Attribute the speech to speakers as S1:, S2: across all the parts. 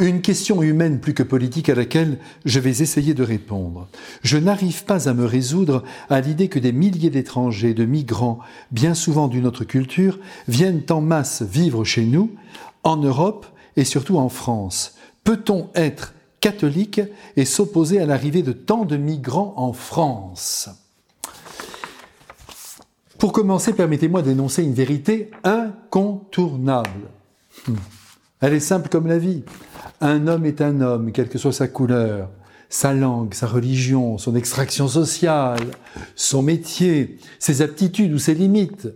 S1: Une question humaine plus que politique à laquelle je vais essayer de répondre. Je n'arrive pas à me résoudre à l'idée que des milliers d'étrangers, de migrants, bien souvent d'une autre culture, viennent en masse vivre chez nous, en Europe et surtout en France. Peut-on être catholique et s'opposer à l'arrivée de tant de migrants en France? Pour commencer, permettez-moi d'énoncer une vérité incontournable. Hmm. Elle est simple comme la vie. Un homme est un homme, quelle que soit sa couleur, sa langue, sa religion, son extraction sociale, son métier, ses aptitudes ou ses limites.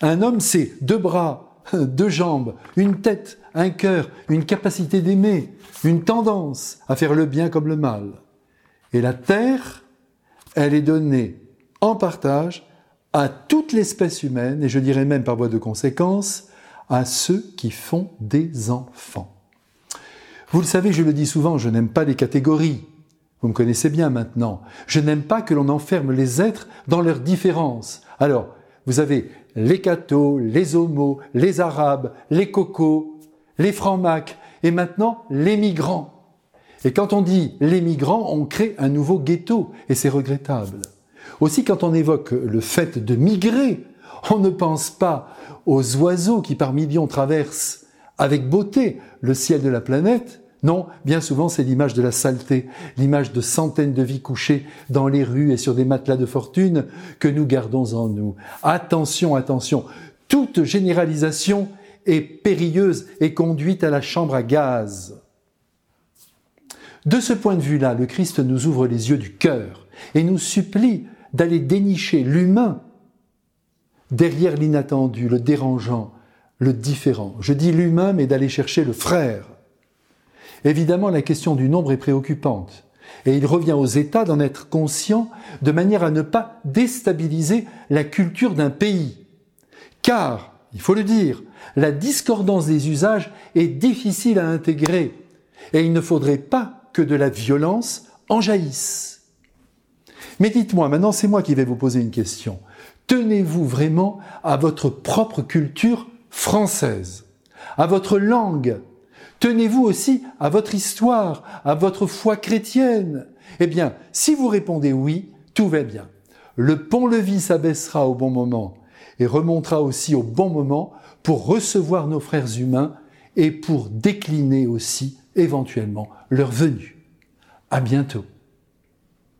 S1: Un homme, c'est deux bras, deux jambes, une tête, un cœur, une capacité d'aimer, une tendance à faire le bien comme le mal. Et la terre, elle est donnée en partage à toute l'espèce humaine, et je dirais même par voie de conséquence, à ceux qui font des enfants. Vous le savez, je le dis souvent, je n'aime pas les catégories. Vous me connaissez bien maintenant. Je n'aime pas que l'on enferme les êtres dans leurs différences. Alors, vous avez les cathos, les homos, les arabes, les cocos, les francs-macs, et maintenant les migrants. Et quand on dit les migrants, on crée un nouveau ghetto, et c'est regrettable. Aussi, quand on évoque le fait de migrer, on ne pense pas aux oiseaux qui par millions traversent avec beauté le ciel de la planète. Non, bien souvent c'est l'image de la saleté, l'image de centaines de vies couchées dans les rues et sur des matelas de fortune que nous gardons en nous. Attention, attention, toute généralisation est périlleuse et conduite à la chambre à gaz. De ce point de vue-là, le Christ nous ouvre les yeux du cœur et nous supplie d'aller dénicher l'humain derrière l'inattendu, le dérangeant, le différent. Je dis l'humain, mais d'aller chercher le frère. Évidemment, la question du nombre est préoccupante. Et il revient aux États d'en être conscients de manière à ne pas déstabiliser la culture d'un pays. Car, il faut le dire, la discordance des usages est difficile à intégrer et il ne faudrait pas que de la violence en jaillisse. Mais dites-moi, maintenant c'est moi qui vais vous poser une question. Tenez-vous vraiment à votre propre culture française, à votre langue. Tenez-vous aussi à votre histoire, à votre foi chrétienne. Eh bien, si vous répondez oui, tout va bien. Le pont-levis s'abaissera au bon moment et remontera aussi au bon moment pour recevoir nos frères humains et pour décliner aussi éventuellement leur venue. À bientôt.